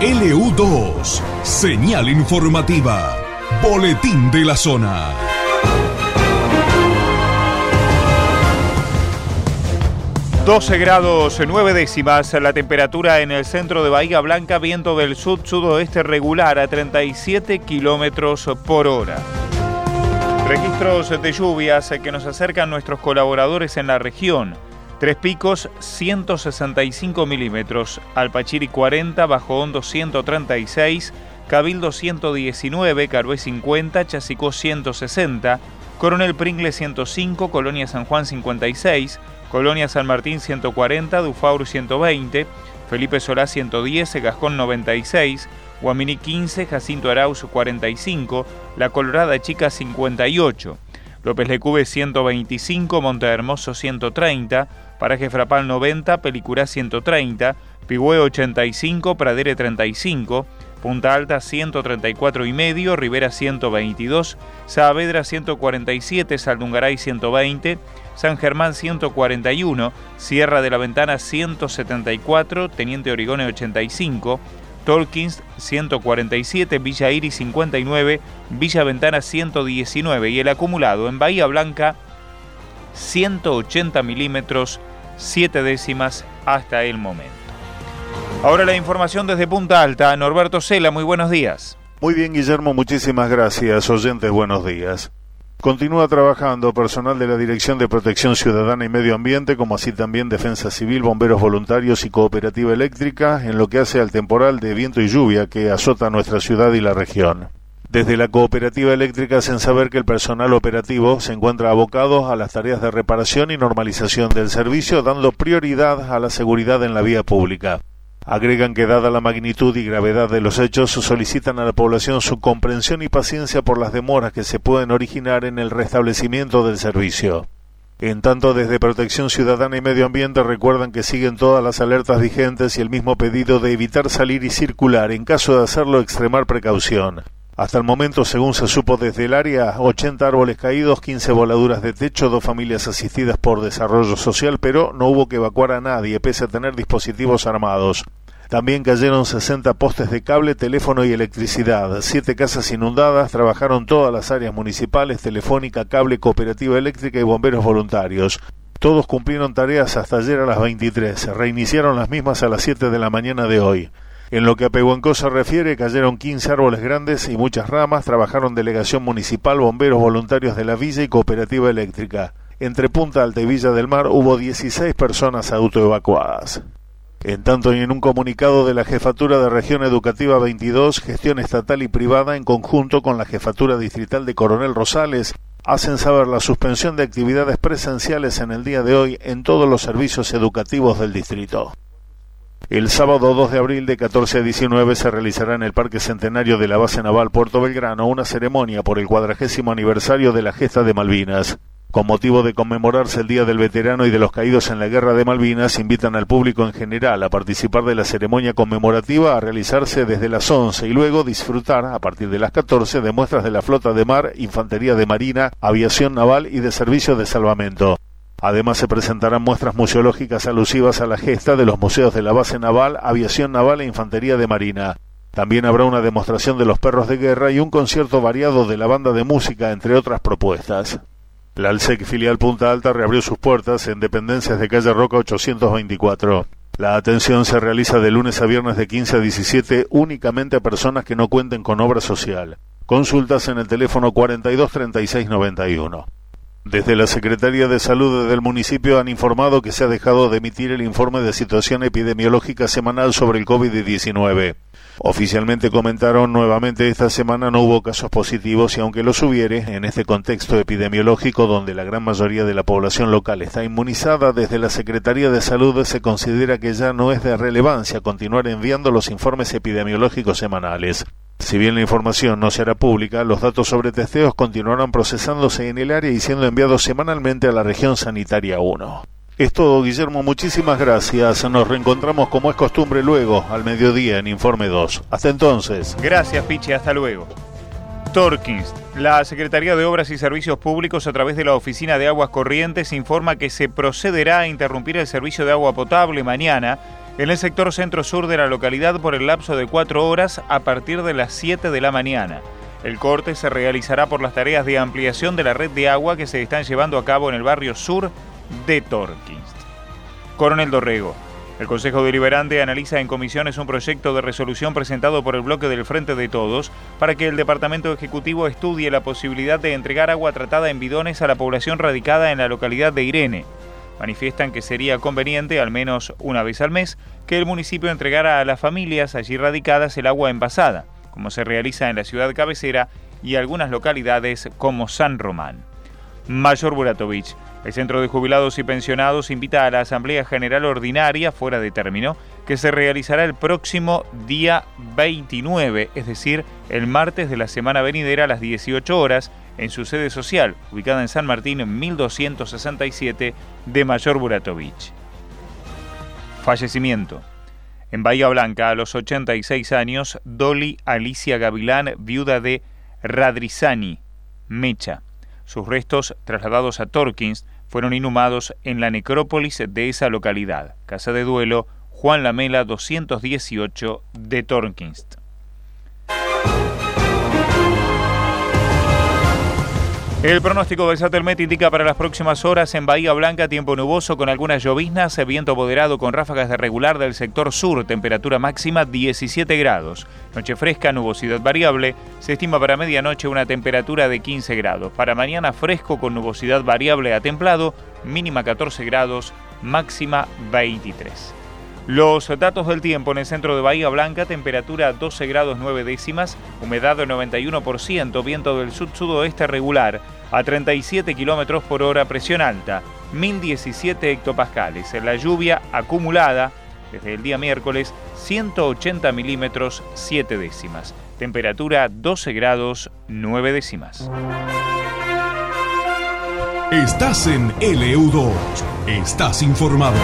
LU2, señal informativa, boletín de la zona. ...12 grados 9 décimas la temperatura en el centro de Bahía Blanca, viento del sud-sudoeste regular a 37 kilómetros por hora. Registros de lluvias que nos acercan nuestros colaboradores en la región. Tres Picos 165 milímetros, Alpachiri 40, Bajo Hondo 136, Cabildo 119, Carué 50, Chasicó 160, Coronel Pringle 105, Colonia San Juan 56, Colonia San Martín 140, Dufaur 120, Felipe Solá 110, Gascón 96, Guaminí 15, Jacinto Arauz 45, La Colorada Chica 58, López Lecube 125, Monte Hermoso 130, Paraje Frapal 90, Pelicurá 130, Pigüe 85, Pradere 35, Punta Alta 134 y medio, Rivera 122, Saavedra 147, Saldungaray 120, San Germán 141, Sierra de la Ventana 174, Teniente Origone 85, Tolkins 147, Villa Iris 59, Villa Ventana 119 y el acumulado en Bahía Blanca 180 milímetros 7 décimas hasta el momento. Ahora la información desde Punta Alta. Norberto Cela, muy buenos días. Muy bien, Guillermo, muchísimas gracias. Oyentes, buenos días. Continúa trabajando personal de la Dirección de Protección Ciudadana y Medio Ambiente, como así también Defensa Civil, Bomberos Voluntarios y Cooperativa Eléctrica, en lo que hace al temporal de viento y lluvia que azota nuestra ciudad y la región. Desde la cooperativa eléctrica hacen saber que el personal operativo se encuentra abocado a las tareas de reparación y normalización del servicio, dando prioridad a la seguridad en la vía pública. Agregan que dada la magnitud y gravedad de los hechos, solicitan a la población su comprensión y paciencia por las demoras que se pueden originar en el restablecimiento del servicio. En tanto, desde Protección Ciudadana y Medio Ambiente recuerdan que siguen todas las alertas vigentes y el mismo pedido de evitar salir y circular, en caso de hacerlo extremar precaución. Hasta el momento, según se supo desde el área, 80 árboles caídos, 15 voladuras de techo, dos familias asistidas por desarrollo social, pero no hubo que evacuar a nadie, pese a tener dispositivos armados. También cayeron 60 postes de cable, teléfono y electricidad. Siete casas inundadas, trabajaron todas las áreas municipales, telefónica, cable, cooperativa eléctrica y bomberos voluntarios. Todos cumplieron tareas hasta ayer a las 23. Se reiniciaron las mismas a las 7 de la mañana de hoy. En lo que a se refiere, cayeron 15 árboles grandes y muchas ramas, trabajaron delegación municipal, bomberos voluntarios de la villa y cooperativa eléctrica. Entre Punta Alta y Villa del Mar hubo 16 personas autoevacuadas. En tanto, y en un comunicado de la Jefatura de Región Educativa 22, gestión estatal y privada, en conjunto con la Jefatura Distrital de Coronel Rosales, hacen saber la suspensión de actividades presenciales en el día de hoy en todos los servicios educativos del distrito. El sábado 2 de abril de 14 a 19 se realizará en el Parque Centenario de la Base Naval Puerto Belgrano una ceremonia por el cuadragésimo aniversario de la gesta de Malvinas. Con motivo de conmemorarse el Día del Veterano y de los Caídos en la Guerra de Malvinas, invitan al público en general a participar de la ceremonia conmemorativa a realizarse desde las 11 y luego disfrutar, a partir de las 14, de muestras de la flota de mar, infantería de marina, aviación naval y de servicio de salvamento. Además se presentarán muestras museológicas alusivas a la gesta de los museos de la base naval, aviación naval e infantería de marina. También habrá una demostración de los perros de guerra y un concierto variado de la banda de música, entre otras propuestas. La Alsec filial Punta Alta reabrió sus puertas en dependencias de calle Roca 824. La atención se realiza de lunes a viernes de 15 a 17 únicamente a personas que no cuenten con obra social. Consultas en el teléfono 42 36 91. Desde la Secretaría de Salud del municipio han informado que se ha dejado de emitir el informe de situación epidemiológica semanal sobre el COVID-19. Oficialmente comentaron nuevamente esta semana no hubo casos positivos y aunque los hubiere, en este contexto epidemiológico donde la gran mayoría de la población local está inmunizada, desde la Secretaría de Salud se considera que ya no es de relevancia continuar enviando los informes epidemiológicos semanales. Si bien la información no será pública, los datos sobre testeos continuarán procesándose en el área y siendo enviados semanalmente a la región sanitaria 1. Es todo, Guillermo. Muchísimas gracias. Nos reencontramos como es costumbre luego, al mediodía, en Informe 2. Hasta entonces. Gracias, Pichi. Hasta luego. Torkins. La Secretaría de Obras y Servicios Públicos, a través de la Oficina de Aguas Corrientes, informa que se procederá a interrumpir el servicio de agua potable mañana en el sector centro-sur de la localidad por el lapso de cuatro horas a partir de las 7 de la mañana. El corte se realizará por las tareas de ampliación de la red de agua que se están llevando a cabo en el barrio sur de Torkins. Coronel Dorrego. El Consejo Deliberante analiza en comisiones un proyecto de resolución presentado por el bloque del Frente de Todos para que el Departamento Ejecutivo estudie la posibilidad de entregar agua tratada en bidones a la población radicada en la localidad de Irene. Manifiestan que sería conveniente, al menos una vez al mes, que el municipio entregara a las familias allí radicadas el agua envasada, como se realiza en la ciudad cabecera y algunas localidades como San Román. Mayor Buratovich. El Centro de Jubilados y Pensionados invita a la Asamblea General Ordinaria, fuera de término, que se realizará el próximo día 29, es decir, el martes de la semana venidera a las 18 horas, en su sede social, ubicada en San Martín en 1267 de Mayor Buratovich. Fallecimiento. En Bahía Blanca, a los 86 años, Dolly Alicia Gavilán, viuda de Radrizani, Mecha. Sus restos, trasladados a Torkins, fueron inhumados en la necrópolis de esa localidad, Casa de Duelo, Juan Lamela 218 de Torkins. El pronóstico del Satelmet indica para las próximas horas en Bahía Blanca tiempo nuboso con algunas lloviznas, viento moderado con ráfagas de regular del sector sur, temperatura máxima 17 grados. Noche fresca, nubosidad variable, se estima para medianoche una temperatura de 15 grados. Para mañana fresco con nubosidad variable a templado, mínima 14 grados, máxima 23. Los datos del tiempo en el centro de Bahía Blanca, temperatura 12 grados 9 décimas, humedad 91%, viento del sud-sudoeste regular, a 37 kilómetros por hora, presión alta, 1017 hectopascales. La lluvia acumulada desde el día miércoles, 180 milímetros 7 décimas. Temperatura 12 grados 9 décimas. Estás en LU2. Estás informado.